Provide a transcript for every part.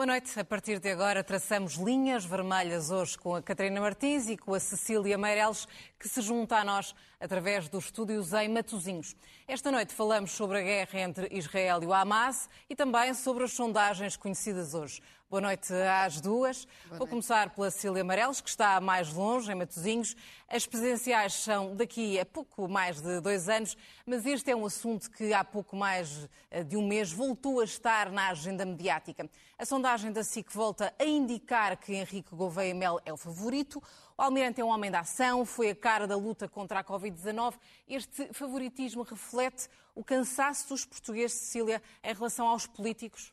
Boa noite. A partir de agora traçamos linhas vermelhas hoje com a Catarina Martins e com a Cecília Meireles, que se junta a nós através dos estúdios em Matosinhos. Esta noite falamos sobre a guerra entre Israel e o Hamas e também sobre as sondagens conhecidas hoje. Boa noite às duas. Boa Vou começar pela Cília Amarelos, que está mais longe, em Matosinhos. As presidenciais são daqui a pouco mais de dois anos, mas este é um assunto que há pouco mais eh, de um mês voltou a estar na agenda mediática. A sondagem da SIC volta a indicar que Henrique Gouveia Mel é o favorito. O Almirante é um homem da ação, foi a cara da luta contra a Covid-19. Este favoritismo reflete o cansaço dos portugueses, Cecília, em relação aos políticos?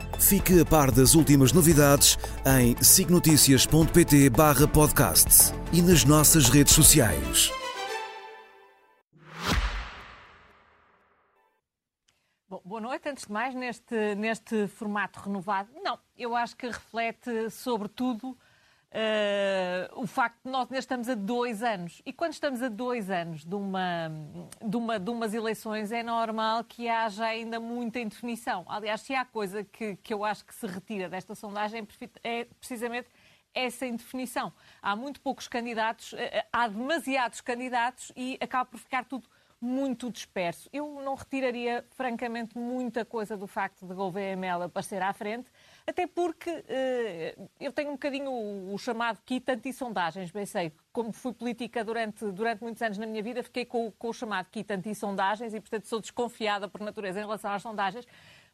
Fique a par das últimas novidades em signoticias.pt barra podcast e nas nossas redes sociais. Bom, boa noite. Antes de mais, neste, neste formato renovado, não, eu acho que reflete, sobretudo, Uh, o facto de nós estamos a dois anos. E quando estamos a dois anos de, uma, de, uma, de umas eleições, é normal que haja ainda muita indefinição. Aliás, se há coisa que, que eu acho que se retira desta sondagem é precisamente essa indefinição. Há muito poucos candidatos, eh, há demasiados candidatos e acaba por ficar tudo muito disperso. Eu não retiraria, francamente, muita coisa do facto de Gouveia Mela aparecer à frente, até porque uh, eu tenho um bocadinho o, o chamado kit anti-sondagens. Bem sei, como fui política durante, durante muitos anos na minha vida, fiquei com, com o chamado kit anti-sondagens e, portanto, sou desconfiada por natureza em relação às sondagens.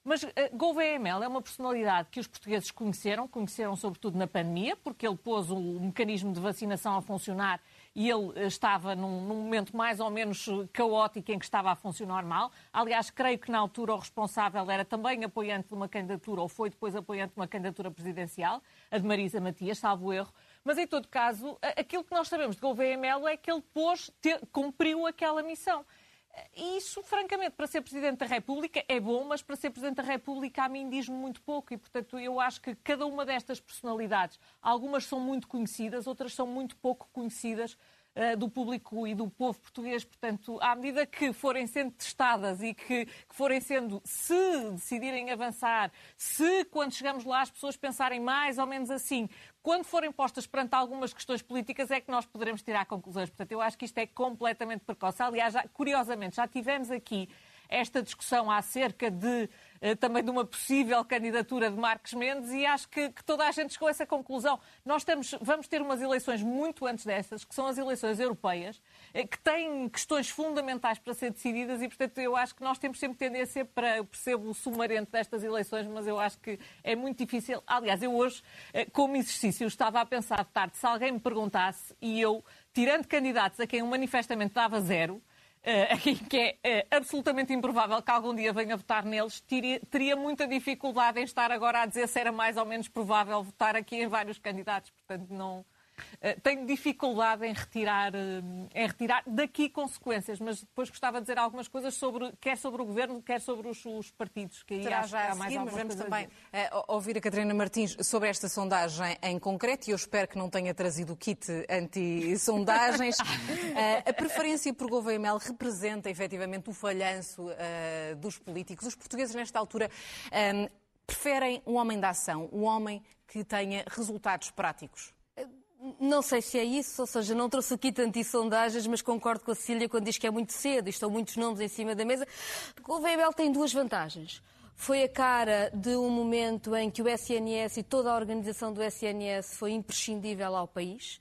Mas uh, Gouveia Mel é uma personalidade que os portugueses conheceram, conheceram sobretudo na pandemia, porque ele pôs o mecanismo de vacinação a funcionar e ele eh, estava num, num, momento mais ou menos caótico em que estava a funcionar mal. Aliás, creio que na altura o responsável era também apoiante de uma candidatura, ou foi depois apoiante de uma candidatura presidencial, a de Marisa Matias, salvo erro. Mas, em todo caso, aquilo que nós sabemos de Gouveia Melo é que ele pôs, cumpriu aquela missão. E isso, francamente, para ser Presidente da República é bom, mas para ser Presidente da República a mim diz-me muito pouco. E, portanto, eu acho que cada uma destas personalidades, algumas são muito conhecidas, outras são muito pouco conhecidas do público e do povo português. Portanto, à medida que forem sendo testadas e que, que, forem sendo, se decidirem avançar, se quando chegamos lá as pessoas pensarem mais ou menos assim, quando forem postas perante algumas questões políticas é que nós poderemos tirar conclusões. Portanto, eu acho que isto é completamente precoce. Aliás, já, curiosamente, já tivemos aqui esta discussão acerca de eh, também de uma possível candidatura de Marcos Mendes e acho que, que, toda a gente chegou a essa conclusão. Nós temos, vamos ter umas eleições muito antes dessas, que são as eleições europeias, eh, que têm questões fundamentais para ser decididas e, portanto, eu acho que nós temos sempre tendência para, eu percebo o sumarento destas eleições, mas eu acho que é muito difícil. Aliás, eu hoje, eh, como exercício, estava a pensar de tarde, se alguém me perguntasse e eu, tirando candidatos a quem eu manifestamente dava zero, que é uh, absolutamente improvável que algum dia venha votar neles, teria, muita dificuldade em estar agora a dizer se era mais ou menos provável votar aqui em vários candidatos. Portanto, não, tenho dificuldade em retirar, uh, em retirar daqui consequências, mas depois gostava de dizer algumas coisas sobre, quer sobre o governo, quer sobre os, os partidos. Que acho já que há mais seguir, vamos também uh, ouvir a Catarina Martins sobre esta sondagem em concreto e eu espero que não tenha trazido o kit anti-sondagens. a preferência por Gouveia Mel representa efetivamente o falhanço dos políticos. Os portugueses, nesta altura, preferem um homem da ação, um homem que tenha resultados práticos. Não sei se é isso, ou seja, não trouxe aqui tantas sondagens, mas concordo com a Cília quando diz que é muito cedo e estão muitos nomes em cima da mesa. O VBL tem duas vantagens. Foi a cara de um momento em que o SNS e toda a organização do SNS foi imprescindível ao país.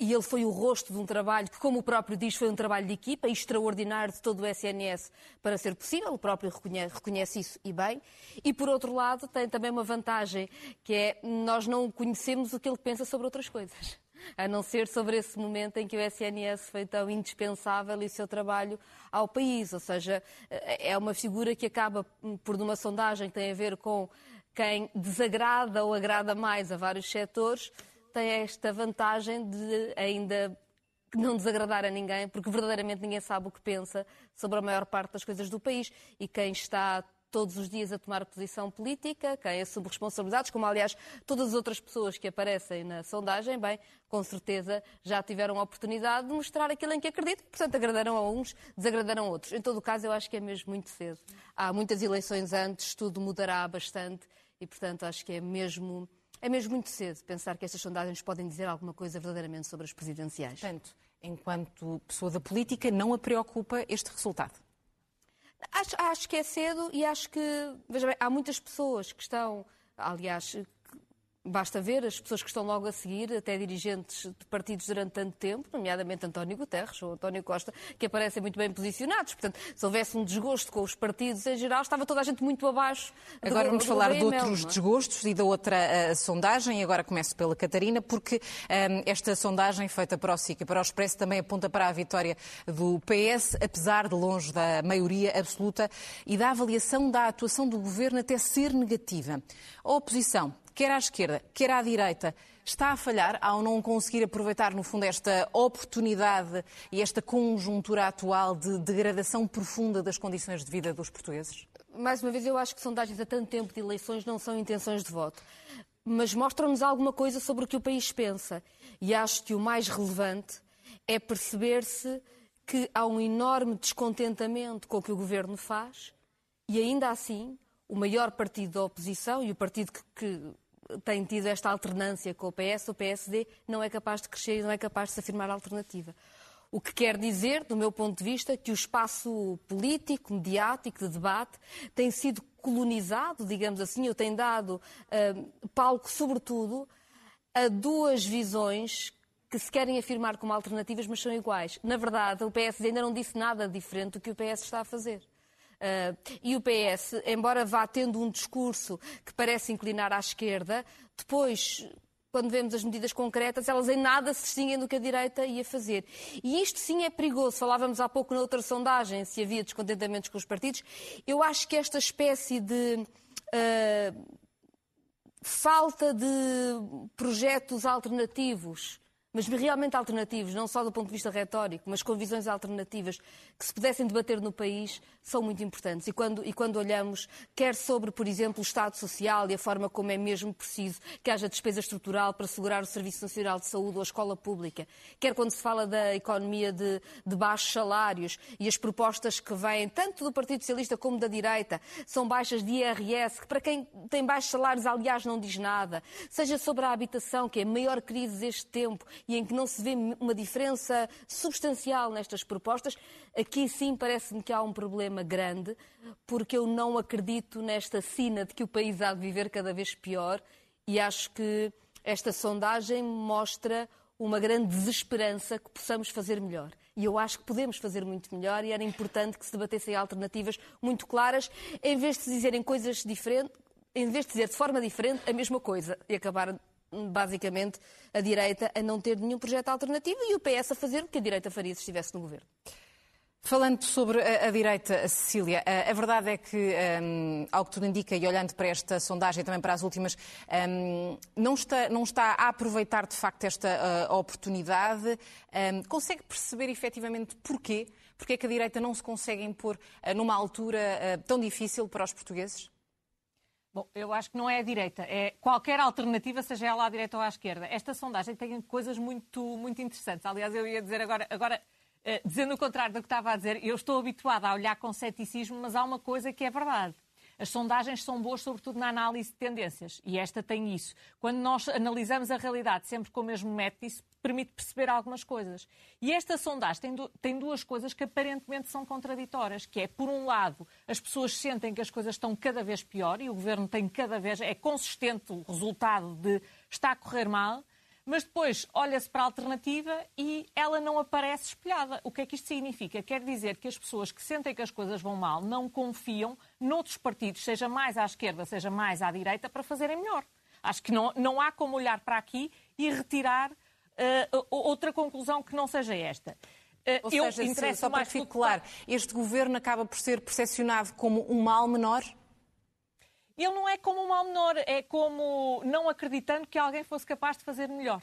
E ele foi o rosto de um trabalho que, como o próprio diz, foi um trabalho de equipa extraordinário de todo o SNS para ser possível. O próprio reconhece, reconhece isso e bem. E, por outro lado, tem também uma vantagem, que é nós não conhecemos o que ele pensa sobre outras coisas a não ser sobre esse momento em que o SNS foi tão indispensável e o seu trabalho ao país. Ou seja, é uma figura que acaba por, numa sondagem que tem a ver com quem desagrada ou agrada mais a vários setores, tem esta vantagem de ainda não desagradar a ninguém, porque verdadeiramente ninguém sabe o que pensa sobre a maior parte das coisas do país. E quem está todos os dias a tomar posição política, quem assume responsabilidades, como aliás todas as outras pessoas que aparecem na sondagem, bem, com certeza já tiveram a oportunidade de mostrar aquilo em que acreditam, portanto agradaram a uns, desagradaram a outros. Em todo o caso, eu acho que é mesmo muito cedo. Há muitas eleições antes, tudo mudará bastante e, portanto, acho que é mesmo, é mesmo muito cedo pensar que estas sondagens podem dizer alguma coisa verdadeiramente sobre as presidenciais. Portanto, enquanto pessoa da política, não a preocupa este resultado? Acho, acho que é cedo e acho que, veja bem, há muitas pessoas que estão, aliás, Basta ver as pessoas que estão logo a seguir, até dirigentes de partidos durante tanto tempo, nomeadamente António Guterres ou António Costa, que aparecem muito bem posicionados. Portanto, se houvesse um desgosto com os partidos em geral, estava toda a gente muito abaixo. Agora do, vamos do falar de VML, outros é? desgostos e da outra uh, sondagem. Agora começo pela Catarina, porque um, esta sondagem feita para o SIC e para o Expresso também aponta para a vitória do PS, apesar de longe da maioria absoluta e da avaliação da atuação do governo até ser negativa. A oposição quer à esquerda, quer à direita, está a falhar ao não conseguir aproveitar, no fundo, esta oportunidade e esta conjuntura atual de degradação profunda das condições de vida dos portugueses? Mais uma vez, eu acho que sondagens a tanto tempo de eleições não são intenções de voto, mas mostram-nos alguma coisa sobre o que o país pensa. E acho que o mais relevante é perceber-se que há um enorme descontentamento com o que o governo faz e, ainda assim, o maior partido da oposição e o partido que, que tem tido esta alternância com o PS, o PSD, não é capaz de crescer e não é capaz de se afirmar alternativa. O que quer dizer, do meu ponto de vista, que o espaço político, mediático, de debate, tem sido colonizado, digamos assim, ou tem dado uh, palco, sobretudo, a duas visões que se querem afirmar como alternativas, mas são iguais. Na verdade, o PS ainda não disse nada diferente do que o PS está a fazer. Uh, e o PS, embora vá tendo um discurso que parece inclinar à esquerda, depois, quando vemos as medidas concretas, elas em nada se distinguem do que a direita ia fazer. E isto sim é perigoso. Falávamos há pouco na outra sondagem se havia descontentamentos com os partidos. Eu acho que esta espécie de. Uh, falta de projetos alternativos mas realmente alternativos, não só do ponto de vista retórico, mas com visões alternativas que se pudessem debater no país, são muito importantes. E quando, e quando olhamos, quer sobre, por exemplo, o Estado Social e a forma como é mesmo preciso que haja despesa estrutural para assegurar o Serviço Nacional de Saúde ou a escola pública, quer quando se fala da economia de, de baixos salários e as propostas que vêm tanto do Partido Socialista como da direita são baixas de IRS, que para quem tem baixos salários, aliás, não diz nada, seja sobre a habitação, que é a maior crise deste tempo e em que não se vê uma diferença substancial nestas propostas, aqui sim parece-me que há um problema grande, porque eu não acredito nesta sina de que o país há de viver cada vez pior e acho que esta sondagem mostra uma grande desesperança que possamos fazer melhor. E eu acho que podemos fazer muito melhor e era importante que se debatessem alternativas muito claras, em vez de se dizerem coisas diferentes, em vez de dizer de forma diferente a mesma coisa e acabar basicamente, a direita a não ter nenhum projeto alternativo e o PS a fazer o que a direita faria se estivesse no governo. Falando sobre a, a direita, Cecília, a, a, verdade é que, um, ao que tudo indica, e olhando para esta sondagem e também para as últimas, um, não, está, não está a aproveitar de facto esta uh, oportunidade. Um, consegue perceber efetivamente porquê? Porquê é que a direita não se consegue impor uh, numa altura uh, tão difícil para os portugueses? Bom, eu acho que não é a direita, é qualquer alternativa, seja ela à direita ou à esquerda. Esta sondagem tem coisas muito, muito interessantes. Aliás, eu ia dizer agora, agora uh, dizendo o contrário do que estava a dizer, eu estou habituada a olhar com ceticismo, mas há uma coisa que é verdade. As sondagens são boas, sobretudo na análise de tendências, e esta tem isso. Quando nós analisamos a realidade sempre com o mesmo método, isso permite perceber algumas coisas. E esta sondagem tem, tem duas coisas que aparentemente são contraditórias, que é, por um lado, as pessoas sentem que as coisas estão cada vez pior e o governo tem cada vez, é consistente o resultado de está a correr mal, mas depois olha-se para a alternativa e ela não aparece espelhada. O que é que isto significa? Quer dizer que as pessoas que sentem que as coisas vão mal não confiam noutros partidos, seja mais à esquerda, seja mais à direita, para fazerem melhor. Acho que não, não há como olhar para aqui e retirar uh, outra conclusão que não seja esta. Uh, Ou seja, só para ficar claro, este governo acaba por ser percepcionado como um mal menor? ele não é como um mal menor, é como não acreditando que alguém fosse capaz de fazer melhor.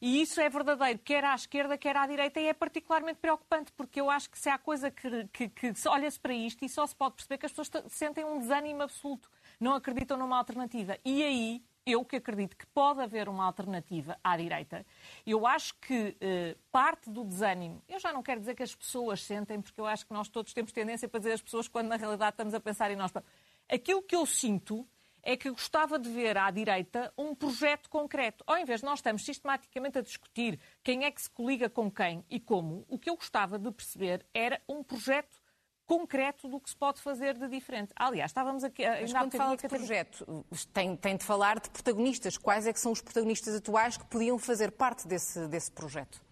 E isso é verdadeiro, quer à esquerda, quer à direita, e é particularmente preocupante, porque eu acho que se há coisa que, que, que olha-se para isto e só se pode perceber que as pessoas sentem um desânimo absoluto, não acreditam numa alternativa. E aí, eu que acredito que pode haver uma alternativa à direita, eu acho que eh, parte do desânimo, eu já não quero dizer que as pessoas sentem, porque eu acho que nós todos temos tendência para dizer as pessoas quando na realidade estamos a pensar em nós. Aquilo que eu sinto é que gostava de ver à direita um projeto concreto. Ao invés de nós estamos sistematicamente a discutir quem é que se coliga com quem e como, o que eu gostava de perceber era um projeto concreto do que se pode fazer de diferente. Aliás, estávamos aqui... Mas quando fala de projeto, tem, tem de falar de protagonistas. Quais é que são os protagonistas atuais que podiam fazer parte desse, desse projeto?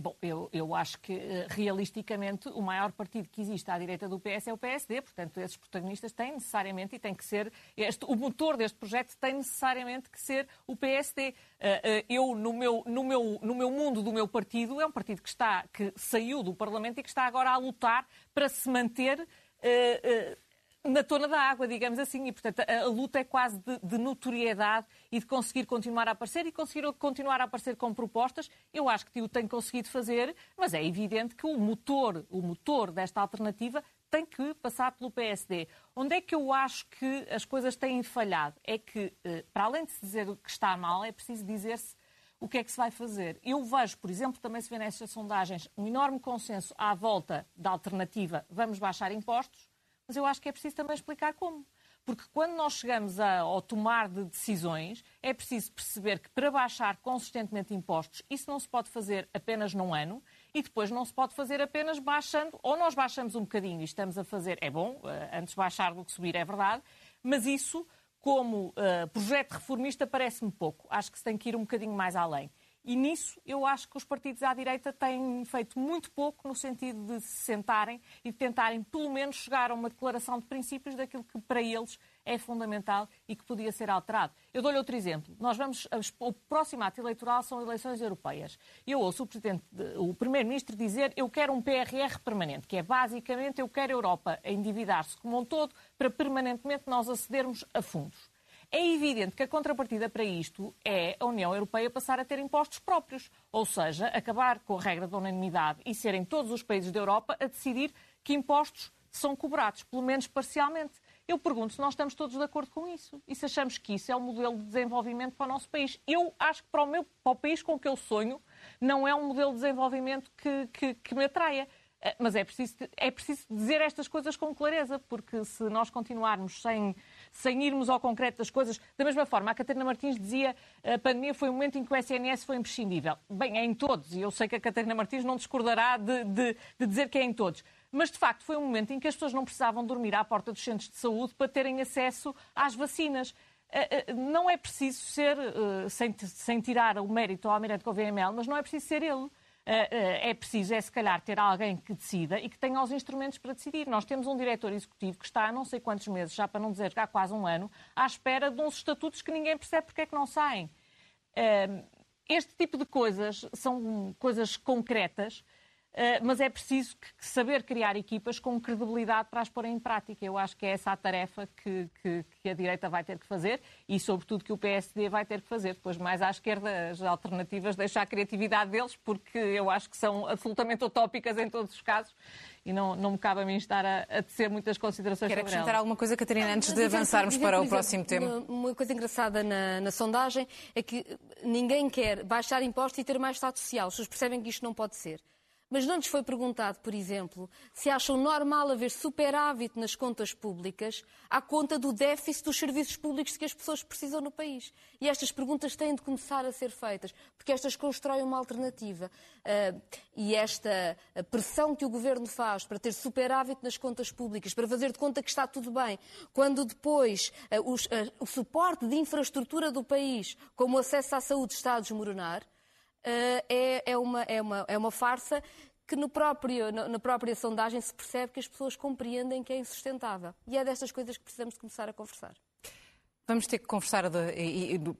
Bom, eu, eu acho que, eh, realisticamente, o maior partido que existe à direita do PS é o PSD, portanto, esses protagonistas têm necessariamente e tem que ser. Este, o motor deste projeto tem necessariamente que ser o PSD. Eh, eh, eu, no meu, no, meu, no meu mundo do meu partido, é um partido que, está, que saiu do Parlamento e que está agora a lutar para se manter na tona da água, digamos assim, e portanto a, a luta é quase de, de, notoriedade e de conseguir continuar a aparecer e conseguir continuar a aparecer com propostas. Eu acho que o tem conseguido fazer, mas é evidente que o motor, o motor desta alternativa tem que passar pelo PSD. Onde é que eu acho que as coisas têm falhado? É que, eh, para além de se dizer que está mal, é preciso dizer-se o que é que se vai fazer. Eu vejo, por exemplo, também se vê nestas sondagens, um enorme consenso à volta da alternativa vamos baixar impostos, mas eu acho que é preciso também explicar como. Porque quando nós chegamos a, ao tomar de decisões, é preciso perceber que para baixar consistentemente impostos, isso não se pode fazer apenas num ano e depois não se pode fazer apenas baixando, ou nós baixamos um bocadinho e estamos a fazer, é bom, eh, antes baixar do que subir, é verdade, mas isso, como uh, projeto reformista, parece-me pouco. Acho que se tem que ir um bocadinho mais além. E nisso eu acho que os partidos à direita têm feito muito pouco no sentido de se sentarem e de tentarem, pelo menos, chegar a uma declaração de princípios daquilo que para eles é fundamental e que podia ser alterado. Eu dou-lhe outro exemplo. Nós vamos. O próximo ato eleitoral são eleições europeias. Eu ouço o, o Primeiro-Ministro dizer eu quero um PRR permanente, que é basicamente eu quero a Europa a endividar-se como um todo para permanentemente nós acedermos a fundos. É evidente que a contrapartida para isto é a União Europeia passar a ter impostos próprios, ou seja, acabar com a regra da unanimidade e serem todos os países da Europa a decidir que impostos são cobrados, pelo menos parcialmente. Eu pergunto se nós estamos todos de acordo com isso e se achamos que isso é um modelo de desenvolvimento para o nosso país. Eu acho que para o, meu, para o país com que eu sonho não é um modelo de desenvolvimento que, que, que me atraia. Eh, mas é preciso, é preciso dizer estas coisas com clareza, porque se nós continuarmos sem sem irmos ao concreto das coisas. Da mesma forma, a Catarina Martins dizia a pandemia foi um momento em que o SNS foi imprescindível. Bem, é em todos, e eu sei que a Catarina Martins não discordará de, de, de dizer que é em todos. Mas, de facto, foi um momento em que as pessoas não precisavam dormir à porta dos centros de saúde para terem acesso às vacinas. Eh, eh, não é preciso ser, sem, sem tirar o mérito ao Almirante Gouveia Mel, mas não é preciso ser ele. Eh, eh, é preciso, é se calhar, ter alguém que decida e que tenha os instrumentos para decidir. Nós temos um diretor executivo que está há não sei quantos meses, já para não dizer há quase um ano, à espera de uns estatutos que ninguém percebe porque é que não saem. Eh, este tipo de coisas são coisas concretas mas é preciso saber criar equipas com credibilidade para as pôr em prática. Eu acho que é essa a tarefa que, que, que, a direita vai ter que fazer e, sobretudo, que o PSD vai ter que fazer. Depois, mais à esquerda, as alternativas deixar a criatividade deles, porque eu acho que são absolutamente utópicas em todos os casos e não, não me cabe a mim estar a, a tecer muitas considerações Quer sobre acrescentar ela. alguma coisa, Catarina, antes de avançarmos para o exemplo, próximo tema? Uma coisa engraçada na, na, sondagem é que ninguém quer baixar impostos e ter mais Estado social. As pessoas percebem que isto não pode ser. Mas não lhes foi perguntado, por exemplo, se acham normal haver superávit nas contas públicas à conta do déficit dos serviços públicos que as pessoas precisam no país. E estas perguntas têm de começar a ser feitas, porque estas constroem uma alternativa. Uh, e esta pressão que o governo faz para ter superávit nas contas públicas, para fazer de conta que está tudo bem, quando depois os, uh, o suporte de infraestrutura do país, como o acesso à saúde, está a desmoronar é, é, uma, é, uma, é uma farsa que no próprio, na própria sondagem se percebe que as pessoas compreendem que é insustentável. E é destas coisas que precisamos começar a conversar. Vamos ter que conversar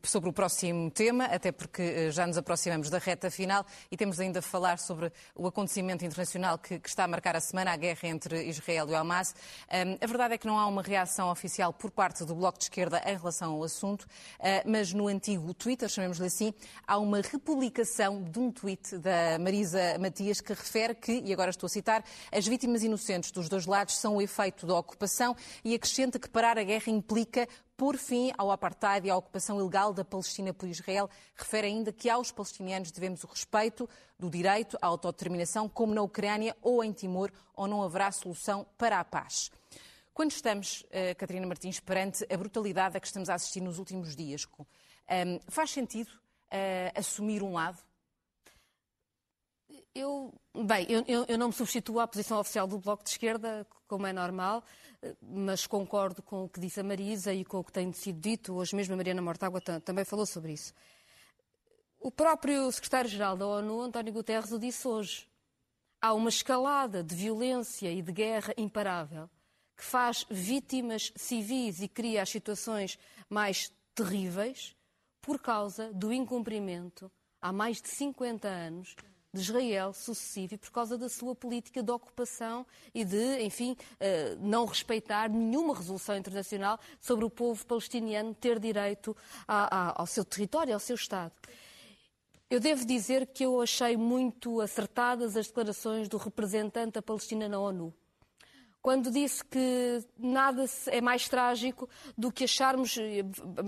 sobre o próximo tema, até porque eh, já nos aproximamos da reta final e temos ainda a falar sobre o acontecimento internacional que, está a marcar a semana, a guerra entre Israel e Hamas. A verdade é que não há uma reação oficial por parte do Bloco de Esquerda em relação ao assunto, uh, mas no antigo Twitter, chamemos-lhe assim, há uma republicação de um tweet da Marisa Matias que refere que, e agora estou a citar, as vítimas inocentes dos dois lados são o efeito da ocupação e acrescenta que parar a guerra implica por fim ao apartheid e à ocupação ilegal da Palestina por Israel. Refere ainda que aos palestinianos devemos o respeito do direito à autodeterminação, como na Ucrânia ou em Timor, ou não haverá solução para a paz. Quando estamos, uh, Catarina Martins, perante a brutalidade a que estamos a assistir nos últimos dias, ehm, faz sentido uh, assumir um lado? Eu, bem, eu, eu, não me substituo à posição oficial do Bloco de Esquerda, como é normal mas concordo com o que disse a Marisa e com o que tem sido dito. Hoje mesmo a Mariana Mortágua também falou sobre isso. O próprio secretário-geral da ONU, António Guterres, o disse hoje. Há uma escalada de violência e de guerra imparável que faz vítimas civis e cria as situações mais terríveis por causa do incumprimento, há mais de 50 anos, de Israel sucessivo e por causa da sua política de ocupação e de, enfim, eh, não respeitar nenhuma resolução internacional sobre o povo palestiniano ter direito ao seu território, ao seu Estado. Eu devo dizer que eu achei muito acertadas as declarações do representante da Palestina na ONU quando disse que nada é mais trágico do que acharmos. Eh,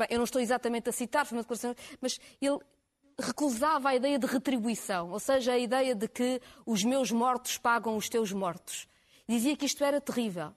eu não estou exatamente a citar, foi uma declaração, mas ele recusava a ideia de retribuição, ou seja, a ideia de que os meus mortos pagam os teus mortos. Dizia que isto era terrível.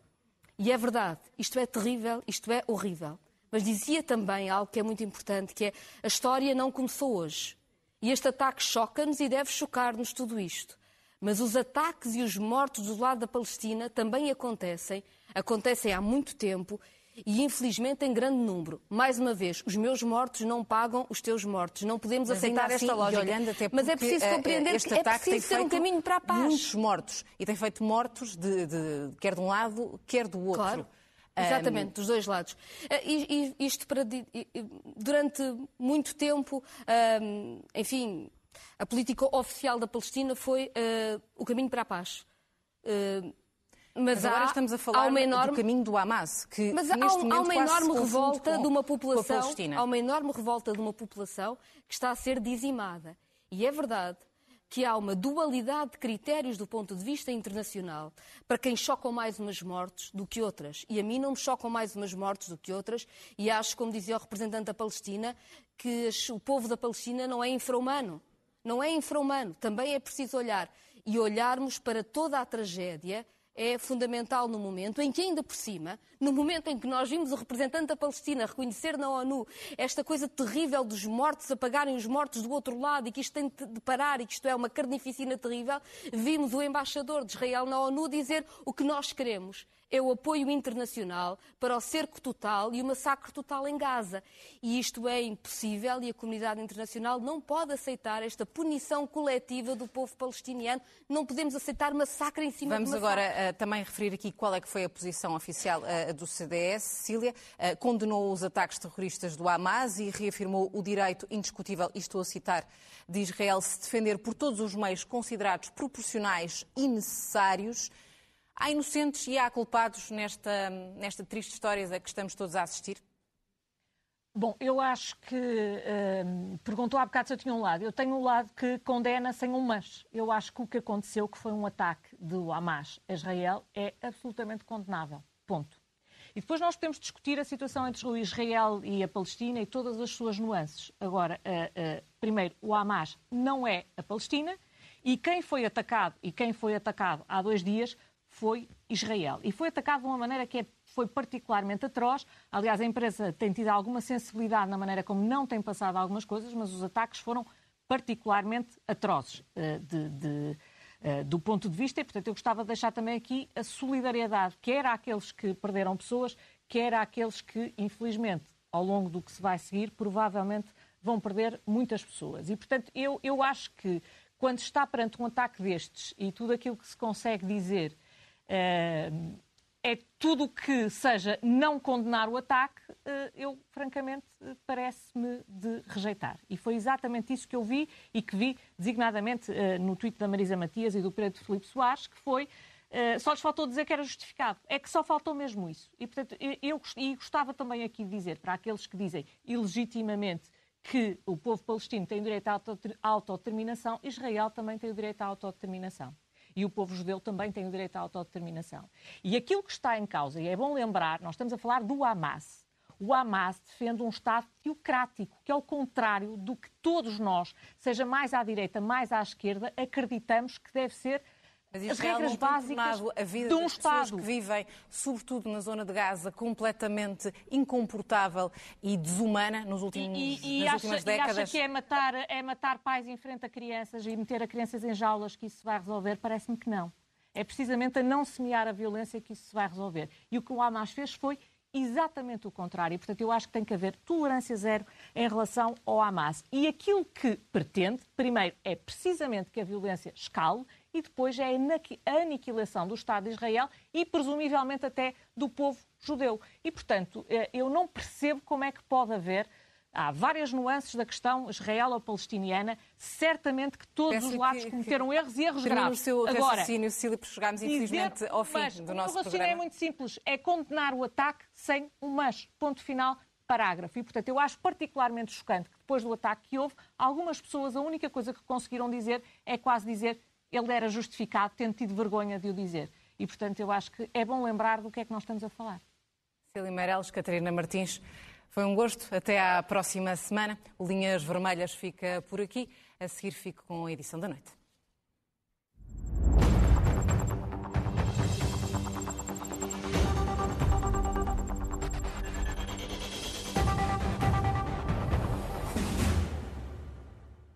E é verdade, isto é terrível, isto é horrível. Mas dizia também algo que é muito importante, que é a história não começou hoje. E este ataque choca-nos e deve chocar-nos tudo isto. Mas os ataques e os mortos do lado da Palestina também acontecem, acontecem há muito tempo e infelizmente em grande número. Mais uma vez, os meus mortos não pagam os teus mortos. Não podemos Mas aceitar assim, esta lógica. Mas é preciso eh, compreender este que é preciso ser um caminho para a paz. Muitos mortos e tem feito mortos de, de, quer de um lado, quer do outro. Claro. Exatamente, um... dos dois lados. Eh, e, e, isto para, durante muito tempo, um, enfim, a política oficial da Palestina foi uh, o caminho para a paz. Uh, mas, mas agora estamos a falar enorme... do caminho do Hamas, que mas há, neste momento há uma enorme revolta de uma população, há uma enorme revolta de uma população que está a ser dizimada. E é verdade que há uma dualidade de critérios do ponto de vista internacional para quem chocam mais umas mortes do que outras. E a mim não me chocam mais umas mortes do que outras, e acho, como dizia o representante da Palestina, que o povo da Palestina não é infra-humano. Não é infra-humano. Também é preciso olhar e olharmos para toda a tragédia é fundamental no momento em que, ainda por cima, no momento em que nós vimos o representante da Palestina reconhecer na ONU esta coisa terrível dos mortos apagarem os mortos do outro lado e que isto tem de parar e que isto é uma carnificina terrível, vimos o embaixador de Israel na ONU dizer o que nós queremos é o apoio internacional para o cerco total e o massacre total em Gaza. E isto é impossível e a comunidade internacional não pode aceitar esta punição coletiva do povo palestiniano. Não podemos aceitar massacre em cima Vamos de massacre. agora uh, também referir aqui qual é que foi a posição oficial uh, do CDS. Cecília uh, condenou os ataques terroristas do Hamas e reafirmou o direito indiscutível, e estou a citar, de Israel se defender por todos os meios considerados proporcionais e necessários. Há inocentes e há culpados nesta, nesta triste história a que estamos todos a assistir? Bom, eu acho que. Uh, perguntou há bocado se eu tinha um lado. Eu tenho um lado que condena sem um mas. Eu acho que o que aconteceu, que foi um ataque do Hamas a Israel, é absolutamente condenável. Ponto. E depois nós podemos discutir a situação entre o Israel e a Palestina e todas as suas nuances. Agora, uh, uh, primeiro, o Hamas não é a Palestina e quem foi atacado e quem foi atacado há dois dias foi Israel. E foi atacado de uma maneira que é, foi particularmente atroz. Aliás, a empresa tem tido alguma sensibilidade na maneira como não tem passado algumas coisas, mas os ataques foram particularmente atrozes uh, de, de, uh, do ponto de vista. E, portanto, eu gostava de deixar também aqui a solidariedade, quer àqueles que perderam pessoas, quer àqueles que, infelizmente, ao longo do que se vai seguir, provavelmente vão perder muitas pessoas. E, portanto, eu, eu acho que quando está perante um ataque destes e tudo aquilo que se consegue dizer é tudo que seja não condenar o ataque, eu, francamente, parece-me de rejeitar. E foi exatamente isso que eu vi e que vi designadamente no tweet da Marisa Matias e do Pedro Filipe Soares, que foi só lhes faltou dizer que era justificado. É que só faltou mesmo isso. E, portanto, eu, gostava também aqui de dizer para aqueles que dizem ilegitimamente que o povo palestino tem o direito à autodeterminação, Israel também tem o direito à autodeterminação. E o povo judeu também tem o direito à autodeterminação. E aquilo que está em causa, e é bom lembrar, nós estamos a falar do Hamas. O Hamas defende um Estado teocrático, que é o contrário do que todos nós, seja mais à direita, mais à esquerda, acreditamos que deve ser mas as regras básicas a vida de um Estado. que vivem, sobretudo na zona de Gaza, completamente incomportável e desumana nos últimos, e, e, nas acha, últimas décadas. E acha que é matar, é matar pais em frente a crianças e meter a crianças em jaulas que isso se vai resolver? Parece-me que não. É precisamente a não semear a violência que isso se vai resolver. E o que o Hamas fez foi exatamente o contrário. Portanto, eu acho que tem que haver tolerância zero em relação ao Hamas. E aquilo que pretende, primeiro, é precisamente que a violência escale e depois é a aniquilação do Estado de Israel e, presumivelmente, até do povo judeu. E, portanto, eh, eu não percebo como é que pode haver. Há várias nuances da questão israelo-palestiniana. Certamente que todos Peço os lados que, cometeram que, erros e erros o graves. seu Agora, raciocínio, porque chegámos infelizmente dizer, ao fim mas, do nosso o raciocínio programa. é muito simples. É condenar o ataque sem um mas. Ponto final parágrafo. E, portanto, eu acho particularmente chocante que depois do ataque que houve, algumas pessoas, a única coisa que conseguiram dizer é quase dizer ele era justificado, tendo tido vergonha de o dizer. E, portanto, eu acho que é bom lembrar do que é que nós estamos a falar. Cília Meireles, Catarina Martins, foi um gosto. Até à próxima semana. O Linhas Vermelhas fica por aqui. A seguir fico com a edição da noite.